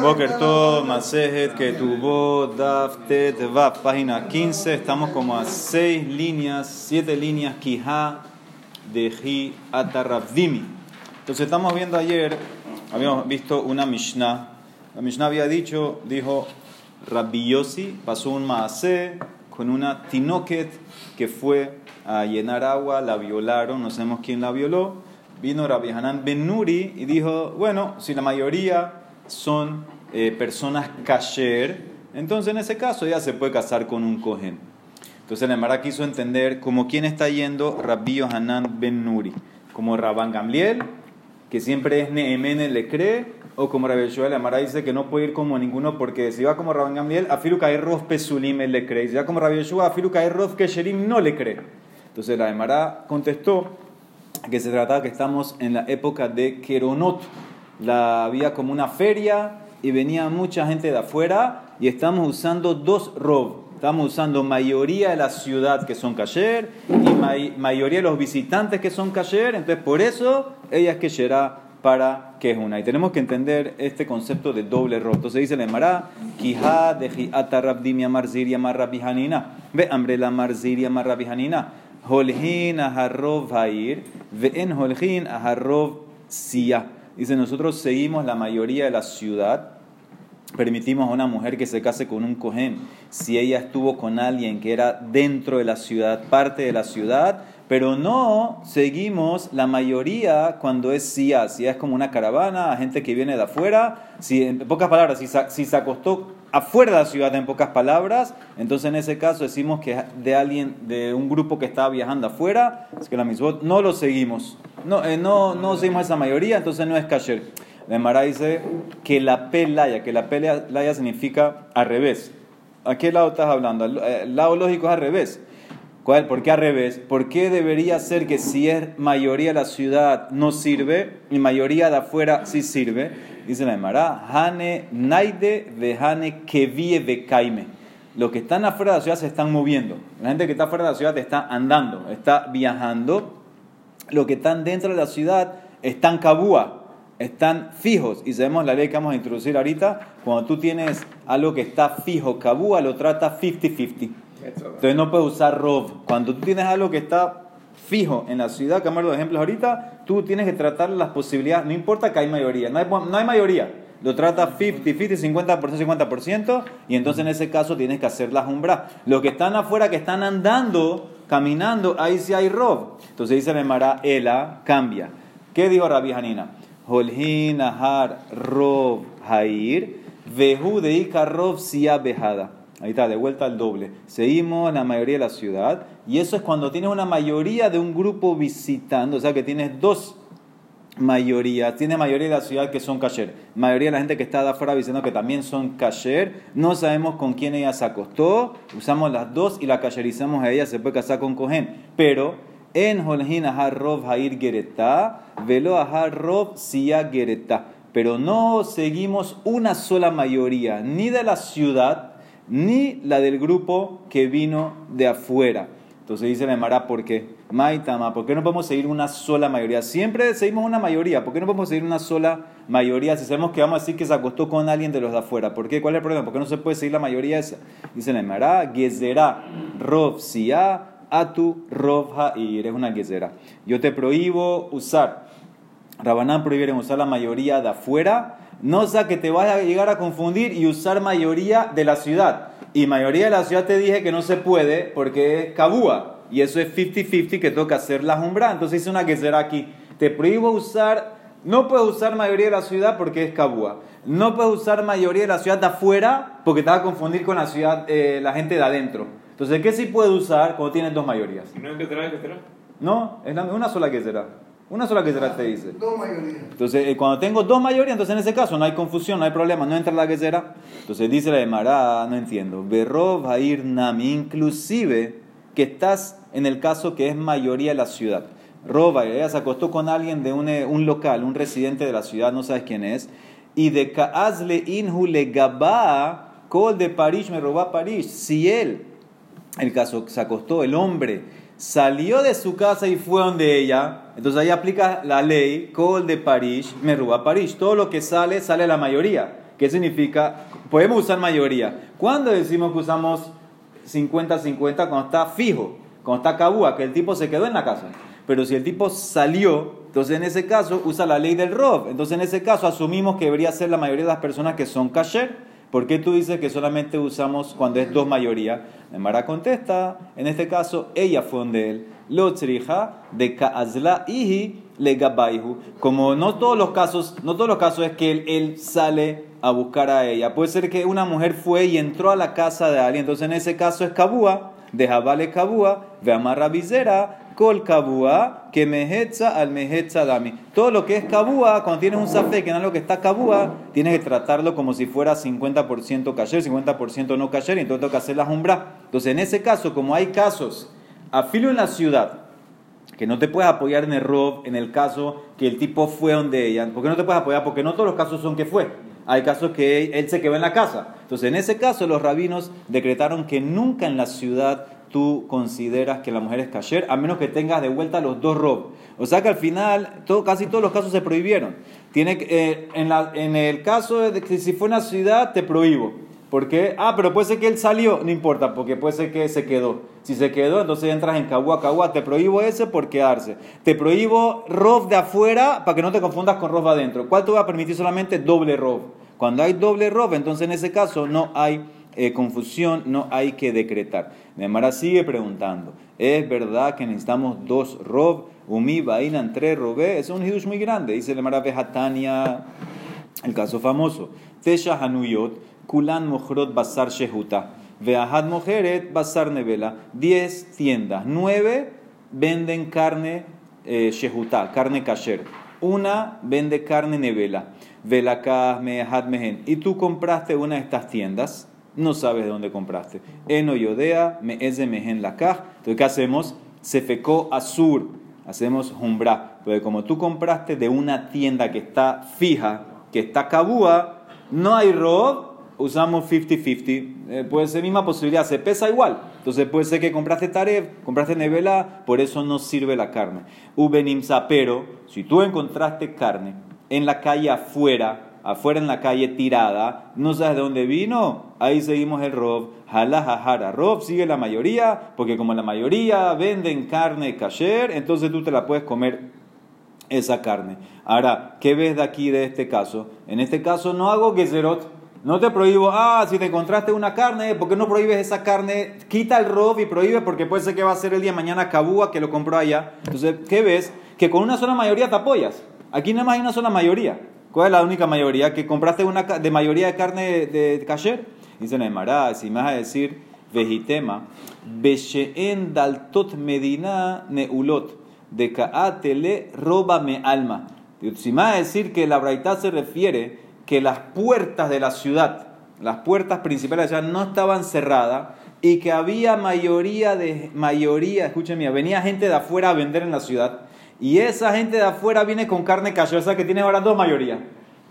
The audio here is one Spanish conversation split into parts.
Boker Masejet, Ketubó, Daf, Tet, Vav, página 15. Estamos como a 6 líneas, 7 líneas, Kihá, de Hi, Ataravdimi. Entonces estamos viendo ayer, habíamos visto una Mishnah. La Mishnah había dicho, dijo, Rabbi Yossi pasó un Maaseh con una Tinoket que fue a llenar agua, la violaron, no sabemos quién la violó. Vino Rabbi Hanan Ben Nuri y dijo, bueno, si la mayoría son eh, personas kasher, entonces en ese caso ella se puede casar con un cohen. Entonces el Emara quiso entender como quién está yendo Rabbi Hanan Ben Nuri, como Rabban Gamliel, que siempre es Nehemene le cree, o como Rabbi Yoshua el Emara dice que no puede ir como ninguno porque si va como Rabban Gamliel, Afiru Rof Pesulim le cree, si va como Rabbi Yoshua, Afiru Rof Kesherim no le cree. Entonces la Emara contestó que se trataba que estamos en la época de Keronot, la había como una feria y venía mucha gente de afuera y estamos usando dos rob. Estamos usando mayoría de la ciudad que son kasher y mayoría de los visitantes que son kasher. Entonces, por eso ella es kesherá para que es una. Y tenemos que entender este concepto de doble rob. Entonces dice la Emara, Kihá de atarabdim yamar zir yamar rabihanina. Ve hambre la marzir yamar rabihanina. Holhin aharrov hair. Ve en holhin aharrov siyah. Dice, nosotros seguimos la mayoría de la ciudad, permitimos a una mujer que se case con un cohen si ella estuvo con alguien que era dentro de la ciudad, parte de la ciudad, pero no seguimos la mayoría cuando es SIA, si es como una caravana, gente que viene de afuera, si, en pocas palabras, si, si se acostó afuera de la ciudad, en pocas palabras, entonces en ese caso decimos que de alguien, de un grupo que estaba viajando afuera, es que la misma no lo seguimos, no, eh, no, no seguimos esa mayoría, entonces no es kasher. La Mara dice que la pelaya, que la pelaya significa al revés. ¿A qué lado estás hablando? El lado lógico es al revés. ¿Cuál? ¿Por qué al revés? ¿Por qué debería ser que si es mayoría de la ciudad no sirve y mayoría de afuera sí sirve? Dice la Emara, Hane Naide de Hane Kevie de Kaime. Los que están afuera de la ciudad se están moviendo. La gente que está afuera de la ciudad está andando, está viajando. Los que están dentro de la ciudad están cabúa, están fijos. Y sabemos la ley que vamos a introducir ahorita. Cuando tú tienes algo que está fijo, cabúa, lo trata 50-50. Entonces no puedes usar rob. Cuando tú tienes algo que está fijo en la ciudad, que vamos los ejemplos ahorita, tú tienes que tratar las posibilidades, no importa que hay mayoría, no hay, no hay mayoría, lo trata 50-50, 50%, 50%, y entonces en ese caso tienes que hacer la jumbra. Los que están afuera, que están andando, caminando, ahí sí hay rob. Entonces dice Memara, Ela, cambia. ¿Qué dijo Rabbi Hanina? Holhin ahar rob hair, vehu deika rob siya bejada. Ahí está, de vuelta al doble. Seguimos la mayoría de la ciudad. Y eso es cuando tienes una mayoría de un grupo visitando. O sea que tienes dos mayorías. Tienes mayoría de la ciudad que son kasher. Mayoría de la gente que está de afuera diciendo que también son kasher. No sabemos con quién ella se acostó. Usamos las dos y la kasherizamos a ella. Se puede casar con cohen. Pero en Holhin Aharrov Hair Gereta, Velo Aharrov Sia Gereta. Pero no seguimos una sola mayoría, ni de la ciudad ni la del grupo que vino de afuera. Entonces dice la Emara, ¿por qué? Maitama, ¿por qué no podemos seguir una sola mayoría? Siempre seguimos una mayoría, ¿por qué no podemos seguir una sola mayoría si sabemos que vamos a decir que se acostó con alguien de los de afuera? ¿Por qué? ¿Cuál es el problema? ¿Por qué no se puede seguir la mayoría esa? Dice la Emara, Gezerá, Rov Atu, Rov Ha'ir, es una Gezerá. Yo te prohíbo usar, Rabanán prohíbe usar la mayoría de afuera no sea que te vaya a llegar a confundir y usar mayoría de la ciudad. Y mayoría de la ciudad te dije que no se puede porque es cabúa. Y eso es 50-50 que toca hacer la jumbra. Entonces dice una que será aquí. Te prohíbo usar, no puedes usar mayoría de la ciudad porque es cabúa. No puedes usar mayoría de la ciudad de afuera porque te va a confundir con la ciudad, eh, la gente de adentro. Entonces, ¿qué sí puedes usar cuando tienes dos mayorías? ¿No es que será, No, es una sola que será. Una sola que será te dice. Dos mayorías. Entonces, eh, cuando tengo dos mayorías, entonces en ese caso no hay confusión, no hay problema, no entra la que será. Entonces dice la de Mará, no entiendo. Berrov ir nami, inclusive que estás en el caso que es mayoría de la ciudad. Roba, ella se acostó con alguien de un, eh, un local, un residente de la ciudad, no sabes quién es. Y de Kaazle inhu le gaba, col de París, me roba París. Si él, el caso se acostó, el hombre, salió de su casa y fue donde ella, entonces ahí aplica la ley, Col de París, me roba París. Todo lo que sale, sale la mayoría. ¿Qué significa? Podemos usar mayoría. ¿Cuándo decimos que usamos 50-50? Cuando está fijo, cuando está cabúa, que el tipo se quedó en la casa. Pero si el tipo salió, entonces en ese caso usa la ley del rob. Entonces en ese caso asumimos que debería ser la mayoría de las personas que son kasher. ¿Por qué tú dices que solamente usamos cuando es dos mayoría? Mara contesta, en este caso ella fue donde él. Lo de kaazla ihi le Como no todos los casos, no todos los casos es que él, sale a buscar a ella. Puede ser que una mujer fue y entró a la casa de alguien. Entonces en ese caso es kabúa, de jabale kabúa, ve amarra visera, Kol kabua, que mehetza al mehetza dami. Todo lo que es kabua, cuando tienes un safe que no es lo que está kabua, tienes que tratarlo como si fuera 50% kasher, 50% no kasher, y entonces toca hacer la jumbra. Entonces, en ese caso, como hay casos, afilo en la ciudad, que no te puedes apoyar en el rob, en el caso que el tipo fue donde ella. ¿Por qué no te puedes apoyar? Porque no todos los casos son que fue. Hay casos que él se quedó en la casa. Entonces, en ese caso, los rabinos decretaron que nunca en la ciudad tú consideras que la mujer es kasher, a menos que tengas de vuelta los dos rob. O sea que al final todo, casi todos los casos se prohibieron. Tiene, eh, en, la, en, el caso de que si fue una ciudad, te prohíbo. ¿Por qué? Ah, pero puede ser que él salió, no importa, porque puede ser que se quedó. Si se quedó, entonces entras en Kawua. Te prohíbo ese por quedarse. Te prohíbo rob de afuera para que no te confundas con rob adentro. ¿Cuál te va a permitir solamente doble rob? Cuando hay doble rob, entonces en ese caso no hay eh, confusión, no hay que decretar. Nemara sigue preguntando, ¿es verdad que necesitamos dos rob? Umi, bailan tres robé. Es un hidush muy grande. Dice Nemara Vejatania, el caso famoso. Tesha Hanuyot, Kulan Mojrot Basar Shehuta. Veahad Mojeret Basar Nevela. Diez tiendas. Nueve venden carne eh, Shehuta, carne kasher. Una vende carne nevela. Velakah Mehen. Y tú compraste una de estas tiendas no sabes de dónde compraste. Eno yodea, me es de mehen la Entonces, ¿qué hacemos? Se fecó azur, hacemos jumbra. Porque como tú compraste de una tienda que está fija, que está cabúa, no hay rob, usamos 50-50. Eh, puede ser misma posibilidad, se pesa igual. Entonces puede ser que compraste taref, compraste nevela, por eso no sirve la carne. Ubenimsa, pero si tú encontraste carne en la calle afuera, afuera en la calle tirada, no sabes de dónde vino, ahí seguimos el Rob, halajajara. Rob sigue la mayoría, porque como la mayoría venden carne kasher, entonces tú te la puedes comer esa carne. Ahora, ¿qué ves de aquí de este caso? En este caso no hago gezerot, no te prohíbo, ah, si te encontraste una carne, ¿por qué no prohíbes esa carne? Quita el rob y prohíbe porque puede ser que va a ser el día mañana Cabúa que lo compró allá. Entonces, ¿qué ves? Que con una sola mayoría te apoyas. Aquí nada más hay una sola mayoría. ¿Cuál es la única mayoría? ¿Que compraste una de mayoría de carne de, kasher? Dice Neymar, si me vas a decir vejitema, Besheen daltot medina neulot, de kaatele roba me alma. Si me vas a decir que la braita se refiere que las puertas de la ciudad, las puertas principales de ciudad no estaban cerradas y que había mayoría de mayoría, escúcheme, venía gente de afuera a vender en la ciudad y esa gente de afuera viene con carne kasher, o sea que tiene ahora dos mayorías.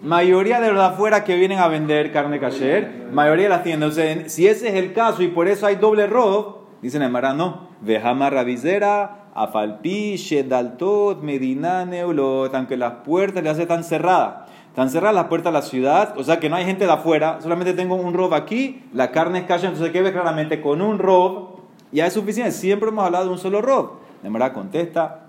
Mayoría de los de afuera que vienen a vender carne kasher, mayoría de las tiendas. Si ese es el caso y por eso hay doble rob, dicen en no, vejama rabizera, afalpi, shedaltot, medina, neulot, aunque las puertas le hacen tan cerradas. Están cerradas las puertas de la ciudad, o sea que no hay gente de afuera, solamente tengo un rob aquí, la carne es kasher, entonces ¿qué ves claramente? Con un rob ya es suficiente, siempre hemos hablado de un solo rob. De contesta,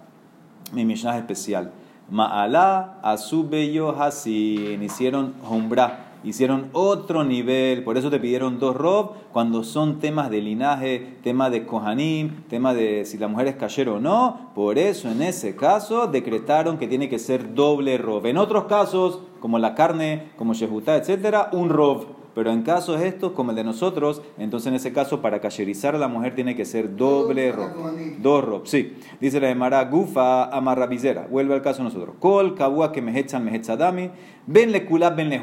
mi Mishnah especial. Ma'ala, Asubello, Hasin, hicieron Humbra, hicieron otro nivel, por eso te pidieron dos rob, cuando son temas de linaje, tema de Kohanim, tema de si la mujer es cayero o no, por eso en ese caso decretaron que tiene que ser doble rob. En otros casos, como la carne, como Shehutá, etcétera, un rob. Pero en casos estos, como el de nosotros, entonces en ese caso para cacherizar a la mujer tiene que ser doble rob. Dos rob, sí. Dice la de Mara, gufa amarrabizera. Vuelve al caso de nosotros. Kol, kabua que mehechan mehetzadami, ven le kulab, ven le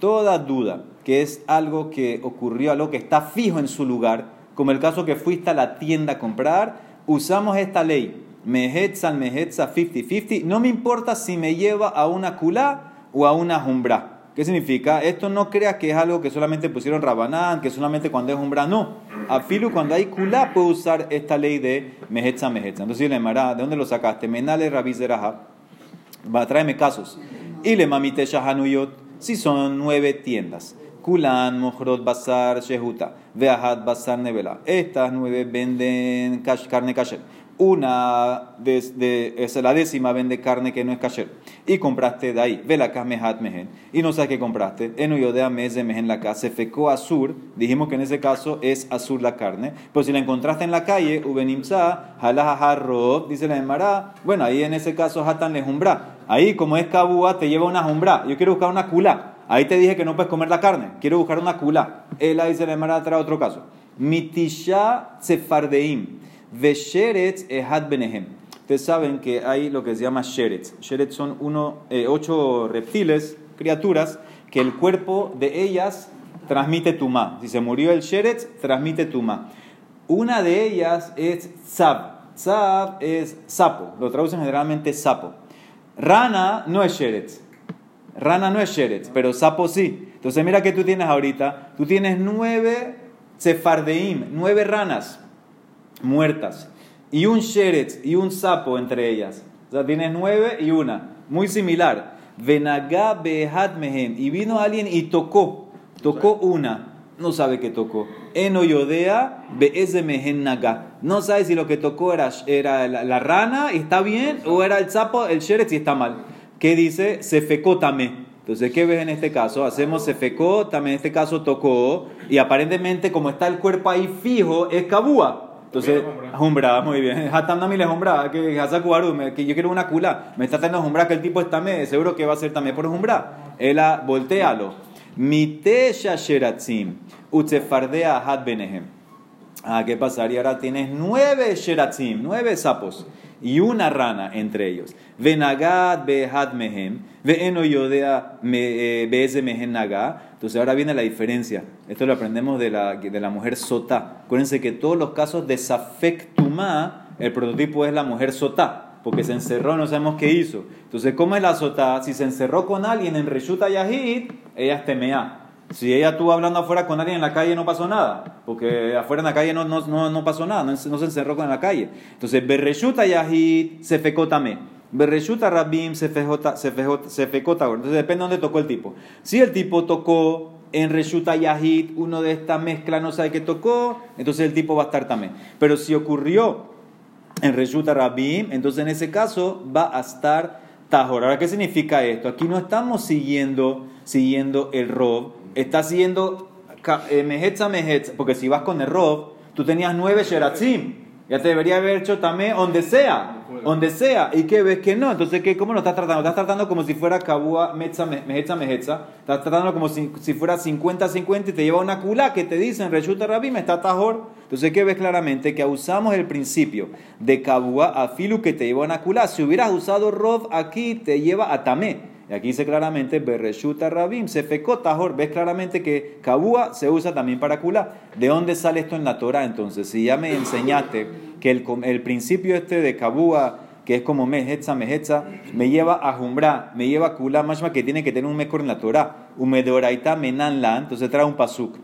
Toda duda que es algo que ocurrió, algo que está fijo en su lugar, como el caso que fuiste a la tienda a comprar, usamos esta ley. Mehetzan, mehetza, 50-50. No me importa si me lleva a una kulá o a una jumbra. ¿Qué significa? Esto no creas que es algo que solamente pusieron Rabanán, que solamente cuando es umbra, no. Afilu, cuando hay kulá, puede usar esta ley de mehetza, mehetza. Entonces, le mara, ¿de dónde lo sacaste? Menale rabizeraha. Va, tráeme casos. Y le mamite shahanuyot. Si son nueve tiendas. Kulan, Mojrot, Bazar, Shehuta, Veahat, Bazar, Nevela. Estas nueve venden carne kasher. Una de, es la décima vende carne que no es kasher. Y compraste de ahí, vela mehat mehen. Y no sabes qué compraste. En de mes de mehen la casa. Se fecó azur. Dijimos que en ese caso es azur la carne. Pues si la encontraste en la calle, ubenimsa, halajaharrob, dice la Emara. Bueno, ahí en ese caso hatan lejumbra. Ahí como es kabua, te lleva una jumbra. Yo quiero buscar una kula. Ahí te dije que no puedes comer la carne. Quiero buscar una. Él ahí dice la Emara trae otro caso. Mitisha sefardeim. Vesheretz ehad benehem. Ustedes saben que hay lo que se llama sheretz. Sheretz son uno, eh, ocho reptiles, criaturas, que el cuerpo de ellas transmite tumá. Si se murió el sheretz, transmite tumá. Una de ellas es tzab. Tzab es sapo. Lo traducen generalmente sapo. Rana no es sheretz. Rana no es sheretz, pero sapo sí. Entonces mira que tú tienes ahorita. Tú tienes nueve sefardeim, nueve ranas muertas. Y un sheretz y un sapo entre ellas. O sea, tienes nueve y una. Muy similar. Venagá behad mehem. Y vino alguien y tocó. Tocó una. No sabe qué tocó. Eno yodea beeze mehen naga. No sabe si lo que tocó era, era la, rana y está bien o era el sapo, el sheretz y está mal. ¿Qué dice? Se fecó. Entonces, ¿qué ves en este caso? Hacemos se fecó, también en este caso tocó, y aparentemente, como está el cuerpo ahí fijo, es cabúa. Entonces, jumbra, muy bien. Hatam le jumbra, que que yo quiero una cula. Me está teniendo jumbra que el tipo está me, seguro que va a ser también por jumbra. Ela, voltealo. Mite sheratzim, utsefardea hat benehem. Ah, ¿qué pasaría? Ahora tienes nueve sheratzim, nueve sapos y una rana entre ellos. Venagad behad mehem, veeno yodea eh, beeze mehen naga. Entonces ahora viene la diferencia. Esto lo aprendemos de la, de la mujer sotá. Acuérdense que todos los casos de safektumá, el prototipo es la mujer sotá, porque se encerró, no sabemos qué hizo. Entonces, ¿cómo es la sotá? Si se encerró con alguien en Reshuta Yahid, ella es temea. Si ella estuvo hablando afuera con alguien en la calle no pasó nada, porque afuera en la calle no, no, no, pasó nada, no, se encerró con la calle. Entonces, Berreshuta Yahid se fecó también. Berreshuta Rabim se fecota, Entonces depende de dónde tocó el tipo. Si el tipo tocó en Reshuta Yahid, uno de esta mezcla no sabe qué tocó, entonces el tipo va a estar también. Pero si ocurrió en Reshuta Rabim, entonces en ese caso va a estar Tajor. Ahora, ¿qué significa esto? Aquí no estamos siguiendo, siguiendo el Rob, está siguiendo eh, Mehetza Mehetza, porque si vas con el tú tenías nueve Sheratzim. Ya te debería haber hecho también donde sea, donde sea. ¿Y qué ves que no? Entonces, ¿qué, ¿cómo lo estás tratando? Estás tratando como si fuera Kabua Mehetza Mehetza. Estás tratando como si, si fuera 50-50 y te lleva una kula que te dicen Reshuta Rabim, está Tajor. Entonces, ¿qué ves claramente? Que usamos el principio de Kabua a Filu que te lleva una kula. Si hubieras usado Rob aquí, te lleva a Tamé. Y aquí dice claramente, Berreshuta Rabim, se fecó Tahor. Ves claramente que Kabua se usa también para Kula. ¿De dónde sale esto en la Torah entonces? Si ya me enseñaste que el, el principio este de Kabua, que es como Mehetza, Mehetza, me lleva a Jumbra, me lleva a Kula, más que tiene que tener un mejor en la Torah. Umedoraita Menanla, entonces trae un pasuk.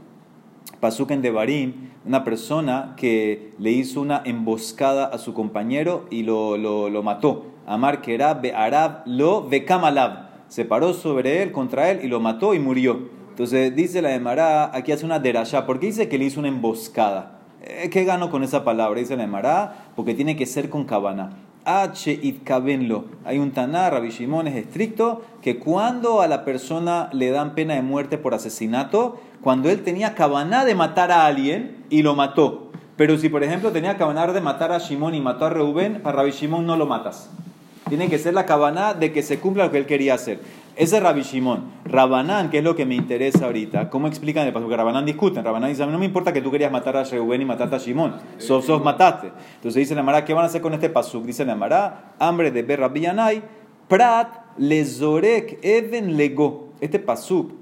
Pasuk en Devarim, una persona que le hizo una emboscada a su compañero y lo, lo, mató. Amar Kerab, Arab, lo Kamalab se paró sobre él, contra él, y lo mató y murió. Entonces dice la Emara, aquí hace una derashá, porque dice que le hizo una emboscada. Eh, ¿Qué gano con esa palabra? Dice la Emara, porque tiene que ser con cabana. H itkabenlo. Hay un taná, Rabbi Shimon es estricto, que cuando a la persona le dan pena de muerte por asesinato, cuando él tenía cabana de matar a alguien y lo mató. Pero si, por ejemplo, tenía cabana de matar a Shimon y mató a Reuben, para Rabbi Shimon no lo matas. Tiene que ser la cabana de que se cumpla lo que él quería hacer. Ese es Rabbi Shimon. Rabanán, que es lo que me interesa ahorita, ¿cómo explican el paso? Porque Rabanán discuten. Rabanán dice, a mí no me importa que tú querías matar a Reuben y mataste a Shimon. Sos, sos mataste. Entonces dice la Mara, ¿qué van a hacer con este pasuk? Dice la Mara, hambre de ver Rabbi prat lezorek even lego. Este pasuk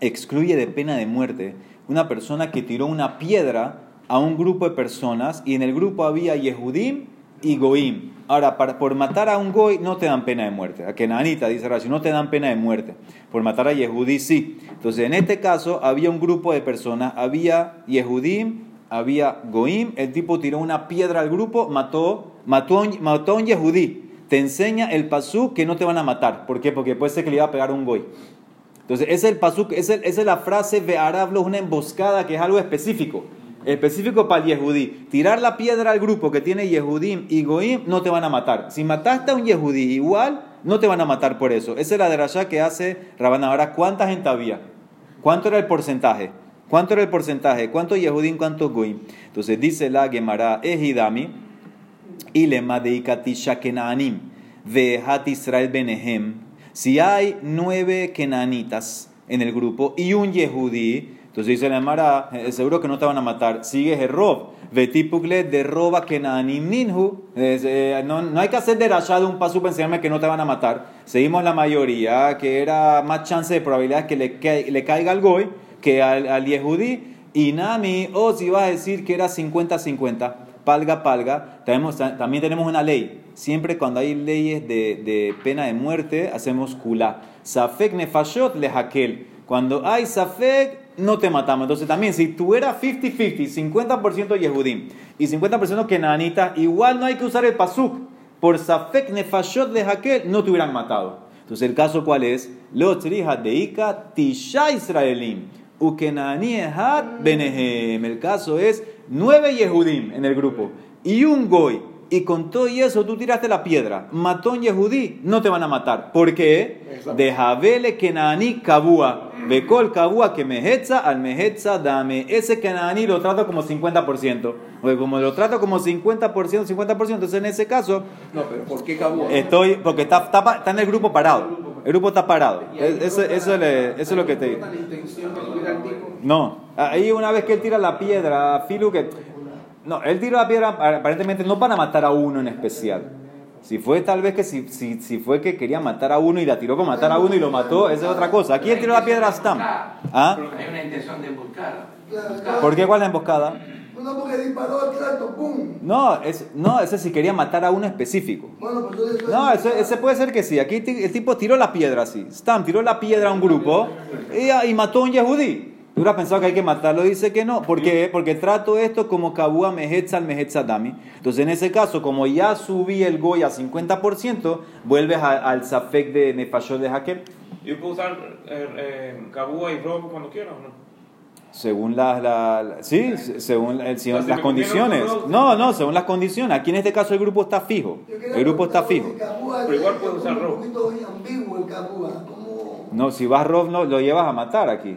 excluye de pena de muerte una persona que tiró una piedra a un grupo de personas y en el grupo había Yehudim y Goim. Ahora, por matar a un Goy no te dan pena de muerte. A Kenanita, dice Rashi, no te dan pena de muerte. Por matar a Yehudí sí. Entonces, en este caso, había un grupo de personas, había Yehudim, había Goim, el tipo tiró una piedra al grupo, mató, mató, mató a un Yehudí. Te enseña el pasú que no te van a matar. ¿Por qué? Porque puede ser que le iba a pegar un Goy. Entonces, ese es el pasuk, esa es la frase ve'arablo, una emboscada que es algo específico. Específico para el Yehudí. Tirar la piedra al grupo que tiene Yehudim y Goim no te van a matar. Si mataste a un Yehudí igual, no te van a matar por eso. Esa es la de Rasha que hace Rabana. Ahora, ¿cuánta gente había? ¿Cuánto era el porcentaje? ¿Cuánto era el porcentaje? ¿Cuánto Yehudim, cuánto Goim? Entonces dice la Gemara, Ejidami, Ilema de Ikatisha Kenaanim, Vehat Israel Benehem. Si hay nueve Kenanitas en el grupo y un Yehudí, entonces dice la Gemara, eh, seguro que no te van a matar. Sigue Jerob, Vetipugle de roba Kenaanim Ninhu. Eh, no, no hay que hacer de de un paso para enseñarme que no te van a matar. Seguimos la mayoría, que era más chance de probabilidad que le, le caiga al Goy que al, al Yehudí. Y Nami, o si va a decir que era 50-50 palga, palga. Tenemos, también tenemos una ley. Siempre cuando hay leyes de, de pena de muerte, hacemos kula. Safek nefashot lehakel. Cuando hay safek, no te matamos. Entonces también, si tú eras 50-50, 50%, Yehudim y 50% Kenanita, igual no hay que usar el pasuk. Por safek nefashot lehakel, no te hubieran matado. Entonces, ¿el caso cuál es? Lo deika tisha israelim. Ukenani benehem. El caso es nueve Yehudim en el grupo y un Goy, y con todo y eso tú tiraste la piedra, mató un Yehudí, no te van a matar. ¿Por qué? De Javele Kenani Kabua. Bekol Kabua que mehetza al mehetza dame. Ese Kenani lo trato como 50%. Porque como lo trato como 50%, 50%, entonces en ese caso. No, pero ¿por qué Kabua? Estoy, porque está, está, está en el grupo parado. El grupo está parado. Eso, eso, eso es lo que te digo. No, ahí una vez que él tira la piedra, Filu que no, él tiró la piedra aparentemente no para matar a uno en especial. Si fue tal vez que si, si, si fue que quería matar a uno y la tiró para matar a uno y lo mató, esa es otra cosa. Aquí él tiró la piedra a Stam. ¿Ah? Hay una intención de emboscada. ¿Por qué cuál es la emboscada? No, porque disparó el trato, ¡pum! No, es, no, ese sí quería matar a uno específico. Bueno, pues no, ese, ese, puede ser que sí. Aquí el tipo tiró la piedra así. Stam tiró la piedra a un grupo y, y mató a un yehudí. Tú hubieras pensado que hay que matarlo, dice que no. ¿Por qué? Porque trato esto como Kabua Mehetza al Dami. Entonces, en ese caso, como ya subí el Goy a 50%, vuelves al Zafek de Nefashot de Hakem. ¿Yo puedo usar eh, eh, Kabua y Robo cuando quiera o no? Según las, la, sí, según el, las condiciones. No, no, según las condiciones. Aquí en este caso el grupo está fijo. El grupo está fijo. Pero igual puedo usar Robo. No, si vas Rob, no, lo llevas a matar aquí.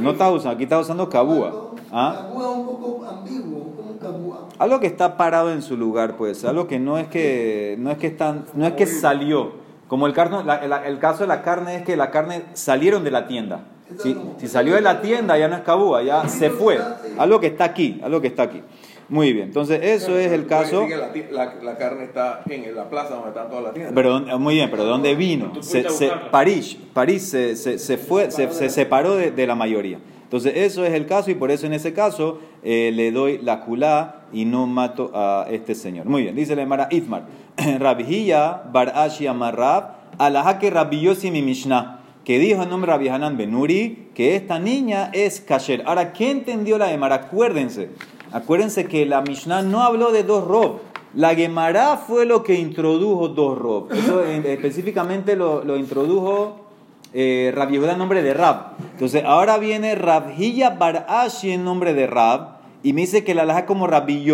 No estás usando, aquí estás usando cabúa. ¿Ah? un poco ambiguo, como cabúa. Algo que está parado en su lugar, pues. Algo que no es que, no es que, están, no es que salió. Como el, carno, el caso de la carne es que la carne salieron de la tienda. Si, si salió de la tienda ya no es cabúa, ya se fue. Algo que está aquí, algo que está aquí. Muy bien, entonces eso es el caso. La, la, carne está en la plaza donde están todas las tiendas. Pero, muy bien, pero ¿dónde vino? Se, París, París se, se, fue, se, separó de, la mayoría. Entonces eso es el caso y por eso en ese caso eh, le doy la culá y no mato a este señor. Muy bien, dice la Emara Itmar. Rabihia Barashi Amarrab, Alahake Rabiyosi mi Mishnah que dijo en nombre de Rabbi Hanan Benuri que esta niña es kasher. Ahora, ¿qué entendió la Emara? Acuérdense, Acuérdense que la Mishnah no habló de dos rob. La Gemara fue lo que introdujo dos rob. Específicamente lo, lo introdujo eh, Rab en nombre de Rab. Entonces ahora viene Rabhilla Barashi en nombre de Rab y me dice que la laja como Rabbi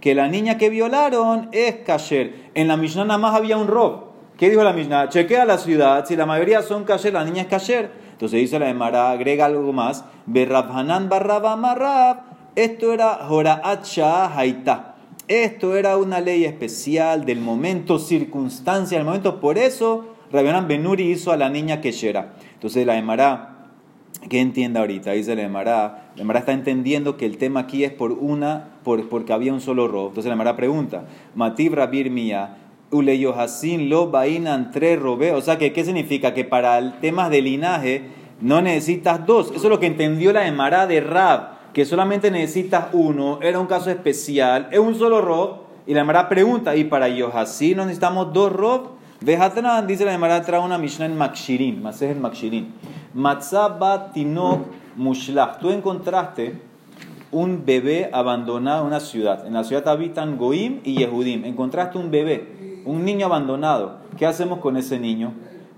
que la niña que violaron es kasher. En la Mishnah nada más había un rob. ¿Qué dijo la Mishnah? Chequea la ciudad, si la mayoría son kasher, la niña es kasher. Entonces dice la Gemara, agrega algo más. Berrabhanan barraba marrab esto era Horaat Haita. Esto era una ley especial del momento, circunstancia del momento. Por eso Rabbi Benuri hizo a la niña Keshera. Entonces la Emara, ¿qué entiende ahorita? Dice la Emara, la Emara está entendiendo que el tema aquí es por una, por, porque había un solo robo. Entonces la Emara pregunta, Matib Rabir Mía, Uleyohasin lo bainan tres robe. O sea, que, ¿qué significa? Que para el tema de linaje no necesitas dos. Eso es lo que entendió la Emara de Rab que solamente necesitas uno, era un caso especial, es un solo rob, y la Emara pregunta, ¿y para así no necesitamos dos rob? Vejatran, dice la Emara, trae una Mishnah en Makshirin, más es el Makshirin. Matzaba tinok mushlach. Tú encontraste un bebé abandonado en una ciudad. En la ciudad habitan Goim y Yehudim. Encontraste un bebé, un niño abandonado. ¿Qué hacemos con ese niño?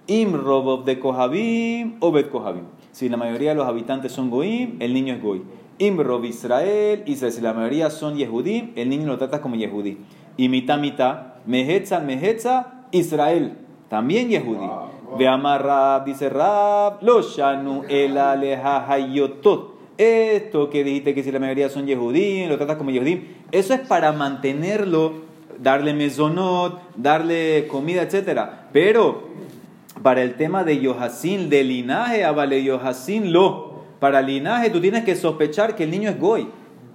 Im Robov de Kohabim o Bet Kohabim. Si la mayoría de los habitantes son Goim, el niño es Goy. Im Rov Israel, Israel. Si la mayoría son Yehudim, el niño lo tratas como Yehudí. Y mitad, mitad. Mehetza, Mehetza, Israel. También Yehudí. Ve Rab, dice Rab, lo shanu el aleja hayotot. Esto que dijiste que si la mayoría son Yehudim, lo tratas como Yehudim, eso es para mantenerlo, darle mesonot, darle comida, etc. Pero para el tema de Yohasin, de linaje, vale Yohasin lo. Para linaje tú tienes que sospechar que el niño es Goy.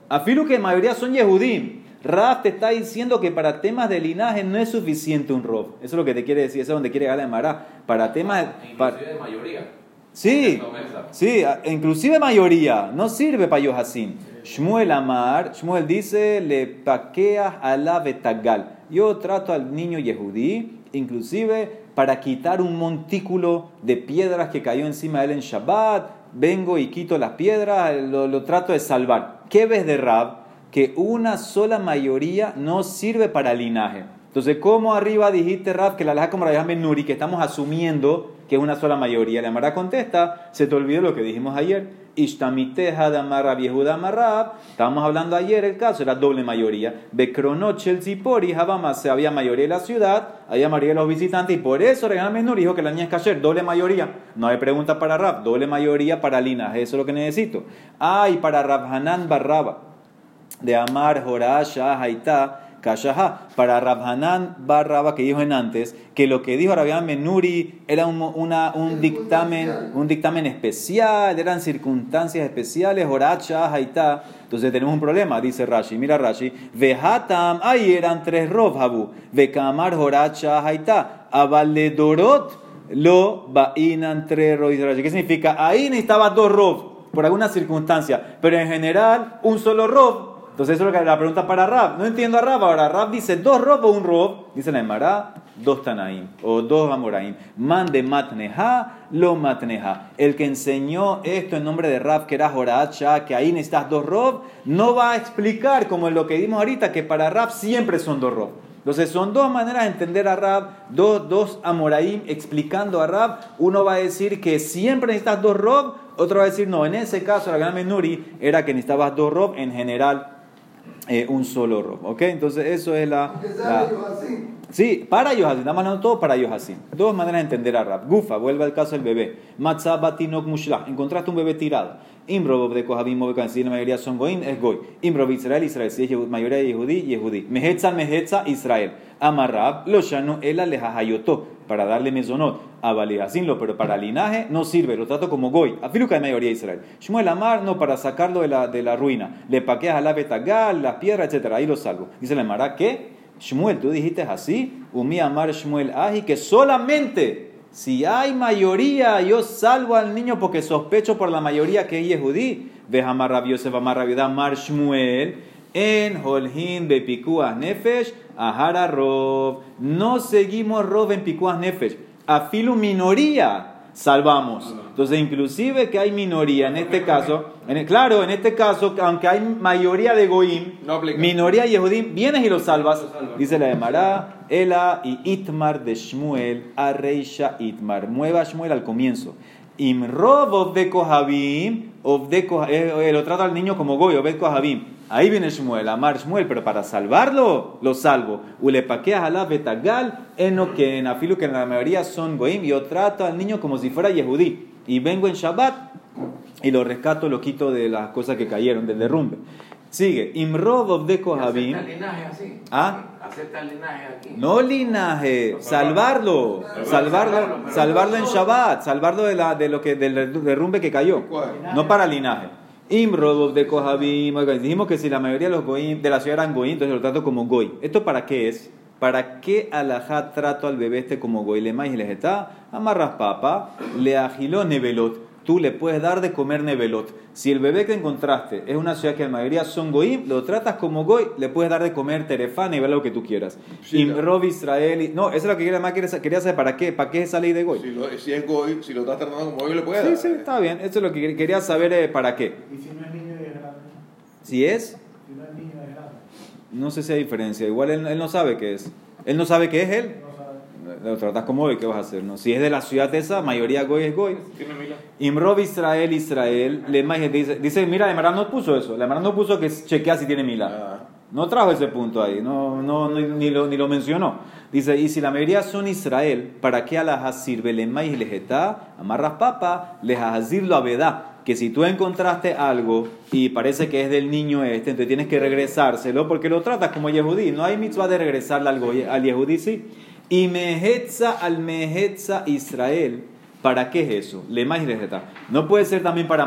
Afilo que la mayoría son Yehudim. Raf te está diciendo que para temas de linaje no es suficiente un Rob. Eso es lo que te quiere decir, eso es donde quiere ganar Mará. Para temas para... de mayoría. Sí, sí, inclusive mayoría, no sirve para Yohasin. Shmuel Amar, Shmuel dice, le paqueas a la betagal. Yo trato al niño Yehudí, inclusive para quitar un montículo de piedras que cayó encima de él en Shabbat, vengo y quito las piedras, lo, trato de salvar. ¿Qué ves de Rab? Que una sola mayoría no sirve para linaje. Entonces, ¿cómo arriba dijiste, Rab, que la laja como la Nuri, que estamos asumiendo que es una sola mayoría? La Mara contesta, se te olvidó lo que dijimos ayer. Ishtamiteja de Amarrab Yehuda Amarrab. Estábamos hablando ayer, el caso era doble mayoría. Becronoche el Zipori, se había mayoría de la ciudad, había mayoría de los visitantes, y por eso Regal Menur dijo que la niña es doble mayoría. No hay pregunta para Rab, doble mayoría para linaje, eso es lo que necesito. Ah, para Rab Hanan Barraba, de Amar, Jorah, Shah, Haitá Kashaha, para Rabhanan Barraba, que dijo en antes, que lo que dijo Rabián Menuri era un, una, un, dictamen, un dictamen especial, eran circunstancias especiales, Horacha, Haitá. Entonces tenemos un problema, dice Rashi. Mira Rashi, Vehatam, ahí eran tres Rov, Habu, Vekamar, Horacha, Haitá, Avaledorot, lo Bainan tres. ¿Qué significa? Ahí necesitaba dos Rov, por alguna circunstancia, pero en general un solo Rov entonces eso es la pregunta para Rab. No entiendo a Rab. Ahora Rab dice dos Rob o un Rob. Dice la Emara, dos Tanaim o dos Amoraim. Mande matneja, lo matneja. El que enseñó esto en nombre de Rab, que era Joracha, que ahí necesitas dos Rob, no va a explicar como en lo que dimos ahorita, que para Rab siempre son dos Rob. Entonces son dos maneras de entender a Rab, dos, dos Amoraim explicando a Rab. Uno va a decir que siempre necesitas dos Rob, otro va a decir no, en ese caso la gran Menuri era que necesitabas dos Rob en general eh, un solo robo. ¿Ok? Entonces eso es la... Sí, para Yohasin, estamos hablando todo para Yohasin. Dos maneras de entender a Rab. Gufa, vuelve al caso del bebé. Matzah batinok mushlah, encontraste un bebé tirado. Imrob de Kohabim si la mayoría son Goim, es Goy. Imrob Israel, Israel, si es mayoría de Yehudí, Yehudí. Mehetza, Mehetza, Israel. Amarrab, lo shanu, el alejahayoto, para darle mesonot. Abaleasinlo, pero para linaje no sirve, lo trato como Goy. Afiluca de mayoría de Israel. Shmuel Amar, no, para sacarlo de la, de la ruina. Le paqueas a la betagal, las piedras, etc. Ahí lo salvo. Dice la Mara, ¿qué? Shmuel, tú dijiste así, Umi Amar Shmuel Aji, que solamente si hay mayoría, yo salvo al niño porque sospecho por la mayoría que es Yehudí. Ve Amar Rabiosef Amar Amar Shmuel, en Holhin Bepikuas Nefesh, Ahara Rov. No seguimos Rov en Pikuas Nefesh. Afilu minoría salvamos. Entonces, inclusive que hay minoría, en este caso, en claro, en este caso, aunque hay mayoría de Goim, minoría de Yehudim, vienes y lo salvas. Dice la de Mará, Ela y Itmar de Shmuel, Reisha Itmar. Mueva Shmuel al comienzo. Imrov de Kohabim, eh, eh, lo trata al niño como Goy, Obed Kohabim. Ahí viene Shmuel, Amar Shmuel, pero para salvarlo, lo salvo. Ulepaquea la betagal, eno que en afilu que en la mayoría son goim, yo trato al niño como si fuera yehudí. Y vengo en Shabbat y lo rescato, lo quito de las cosas que cayeron, del derrumbe. Sigue, Imrod de Kohabim. linaje así? ¿Ah? Acepta el linaje aquí. No linaje, salvarlo, salvarlo, salvarlo en Shabbat, salvarlo de, la, de lo que, del derrumbe que cayó. No para linaje. Imrodov de Kohabim. Dijimos que si la mayoría de los goim de la ciudad eran goim, entonces lo trato como goy. ¿Esto para qué es? ¿Para qué alajá trato al bebé este como goy? Le y le está, amarras papa, le agiló nevelot. Tú le puedes dar de comer nevelot. Si el bebé que encontraste es una ciudad que la mayoría son goim, lo tratas como goy, le puedes dar de comer terefán y ver lo que tú quieras. Imrov Israel. No, eso es lo que quería, más quería saber. ¿Para qué? ¿Para qué es esa ley de goy? Si, es goy, si lo estás tratando como goy, le puedes dar. Sí, sí, está bien. Eso es lo que quería saber. Eh, ¿Para qué? ¿Y si no es niño de grado? ¿Si es? Si no es niño de grado. No sé si hay diferencia. Igual él, él, no sabe qué es. Él no sabe qué es él. No. Lo tratas como Goy, ¿qué vas a hacer? No? Si es de la ciudad esa, mayoría Goy es Goy. Mila. Imrov Israel, Israel, le dice, dice, mira, la Emara no puso eso, la Emara no puso que chequea si tiene milá. Ah. No trajo ese punto ahí, no, no, no- ni, lo, ni lo mencionó. Dice, y si la mayoría son Israel, ¿para qué alajás sirve le maíz lejetá? Amarras papa, les hazir lo avedá. Que si tú encontraste algo y parece que es del niño este, entonces tienes que regresárselo porque lo tratas como Yehudí. No hay mitzvah de regresarle al, al Yehudí, sí. Y mehetza al mehetza Israel. ¿Para qué es eso? Le. No puede ser también para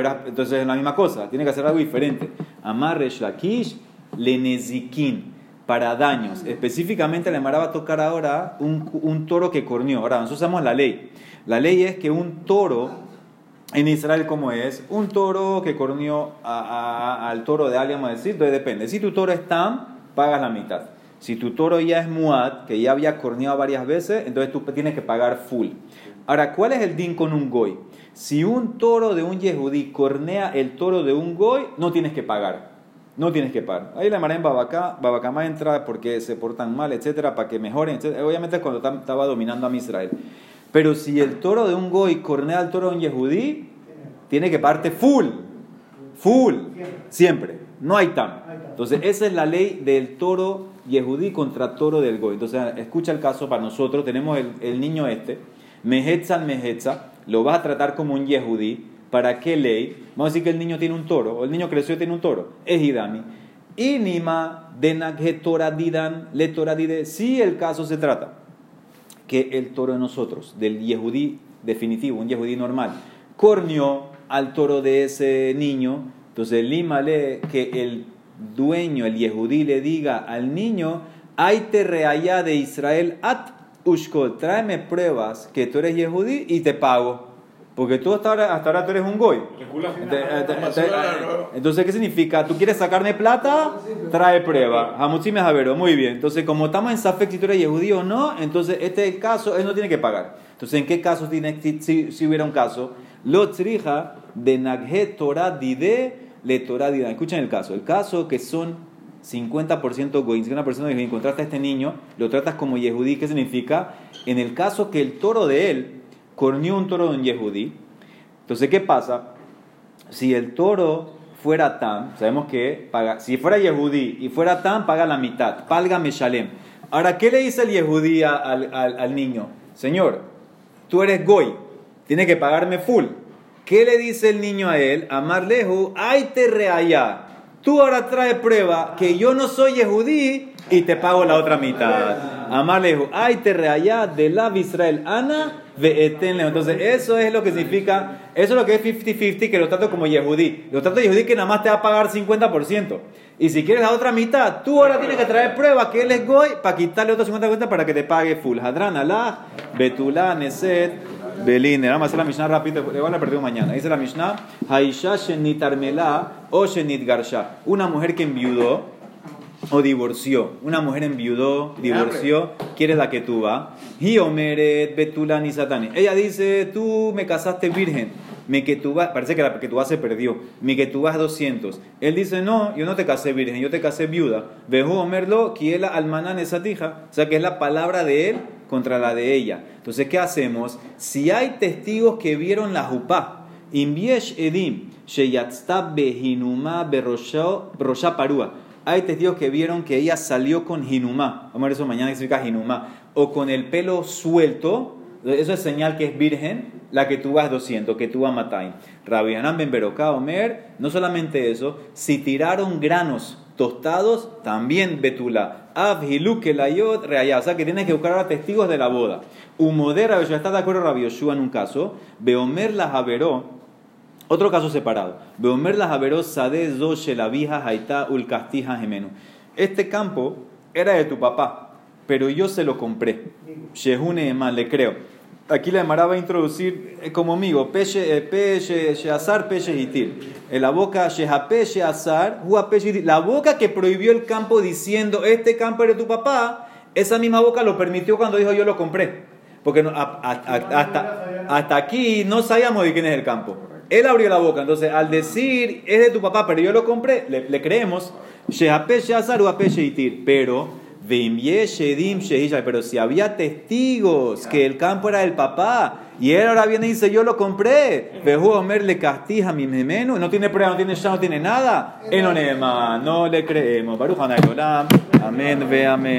era- entonces es la misma cosa. Tiene que hacer algo diferente. Amarre shlakish le nezikin para daños. Específicamente la Emara va a tocar ahora un, un toro que corneó. Ahora, nosotros sabemos la ley. La ley es que un toro, en Israel como es, un toro que corneó a- a- al toro de alguien, vamos a decir, entonces depende. Si tu toro es tam, pagas la mitad. Si tu toro ya es muad, que ya había corneado varias veces, entonces tú tienes que pagar full. Ahora, ¿cuál es el din con un goy? Si un toro de un yehudí cornea el toro de un goy, no tienes que pagar. No tienes que pagar. Ahí la Mara en Babacá, Babacama entra porque se portan mal, etcétera, para que mejoren, etcétera. Obviamente cuando estaba dominando a Israel. Pero si el toro de un goy cornea al toro de un yehudí, tiene que pagarte full. Full. Siempre. No hay tam. Entonces, esa es la ley del toro yehudí contra toro del goy. Entonces, escucha el caso para nosotros. Tenemos el, el niño este, Mehetza al Mehetza, lo vas a tratar como un yehudí. ¿Para qué ley? Vamos a decir que el niño tiene un toro, o el niño creció y tiene un toro. Es Hidami. Y Nima de Naghe Torah Didan, le Torah Dide. Si el caso se trata que el toro de nosotros, del yehudí definitivo, un yehudí normal, corneó al toro de ese niño, entonces límale que el dueño, el yehudí, le diga al niño, hay te reallá de Israel at ushkol, tráeme pruebas que tú eres yehudí y te pago. Porque tú hasta ahora, hasta ahora tú eres un goy. Entonces, ¿qué significa? ¿Tú quieres sacarme plata? Trae prueba. Hamutzime Javero, muy bien. Entonces, como estamos en Safek, si tú eres yehudí o no, entonces este es el caso, él no tiene que pagar. Entonces, ¿en qué caso tiene, si, si- si hubiera un caso? Lo trija de Naghe Torah Dide le Torah. Escuchen el caso. El caso que son 50% goy, 50% de encontraste a este niño, lo tratas como yehudí, ¿qué significa? En el caso que el toro de él corneó un toro de un yehudí, entonces, ¿qué pasa? Si el toro fuera tan, sabemos que paga, si fuera yehudí y fuera tan, paga la mitad, palga meshalem. Ahora, ¿qué le dice el yehudí al, al- al niño? Señor, tú eres goy, tienes que pagarme full. ¿Qué le dice el niño a él? Amar lehu, ay te reallá. Tú ahora traes prueba que yo no soy yehudí y te pago la otra mitad. Amar lehu, ay te reallá de la Israel ana veetenle. Entonces, eso es lo que significa, eso es lo que es 50-50, que lo trato como yehudí. Lo trato yehudí que nada más te va a pagar 50%. Y si quieres la otra mitad, tú ahora tienes que traer prueba que él es goy para quitarle otro 50% para que te pague full. Hadran alá, betulá, neset, beliner. Vamos a hacer la Mishnah rápido, igual la perdemos mañana. Dice la Mishnah, haisha shenit armelá o shenit garsha. Una mujer que enviudó o divorció. Una mujer enviudó, divorció, quiere la que tú va. Satani. Ella dice, tú me casaste virgen. Mi tú parece que la tú se perdió. Mi tú vas 200. Él dice, no, yo no te casé virgen, yo te casé viuda. Vejú omerlo, kiela almanan esa. O sea que es la palabra de él contra la de ella. Entonces, ¿qué hacemos? Si hay testigos que vieron la jupá, Inviesh edim, sheyatzta behinuma berosha parúa. Hay testigos que vieron que ella salió con hinumá. Vamos a ver eso mañana significa hinumá. O con el pelo suelto. Eso es señal que es virgen. La que tú vas 200, que tú vas matai. Rabbi Hanan ben Beroká Omer. No solamente eso. Si tiraron granos tostados, también betula. Abhilu que layot reaya. O sea que tienes que buscar ahora testigos de la boda. Humodera, ya está de acuerdo Rabbi Yoshua en un caso. Beomer la javeró. Otro caso separado. Beomer la javeró sade zo shelavija haita ulcastija gemenu. Este campo era de tu papá, pero yo se lo compré. Shehune le creo. Aquí la Emara va a introducir eh, como amigo, peche, eh, peche, sheazar, peche hitir. En la boca, shehape, sheazar. La boca que prohibió el campo diciendo, este campo es de tu papá, esa misma boca lo permitió cuando dijo yo lo compré. Porque no- a- a- a- hasta, hasta aquí no sabíamos de quién es el campo. Él abrió la boca, entonces al decir es de tu papá, pero yo lo compré, le, le creemos. Shehape, sheazar, hitir. Pero. Pero si había testigos que el campo era del papá y él ahora viene y dice yo lo compré. Omer le castiga mi memenu. No tiene prueba, no tiene ya, no tiene nada. Enonema, no le creemos. Amén, ve amén.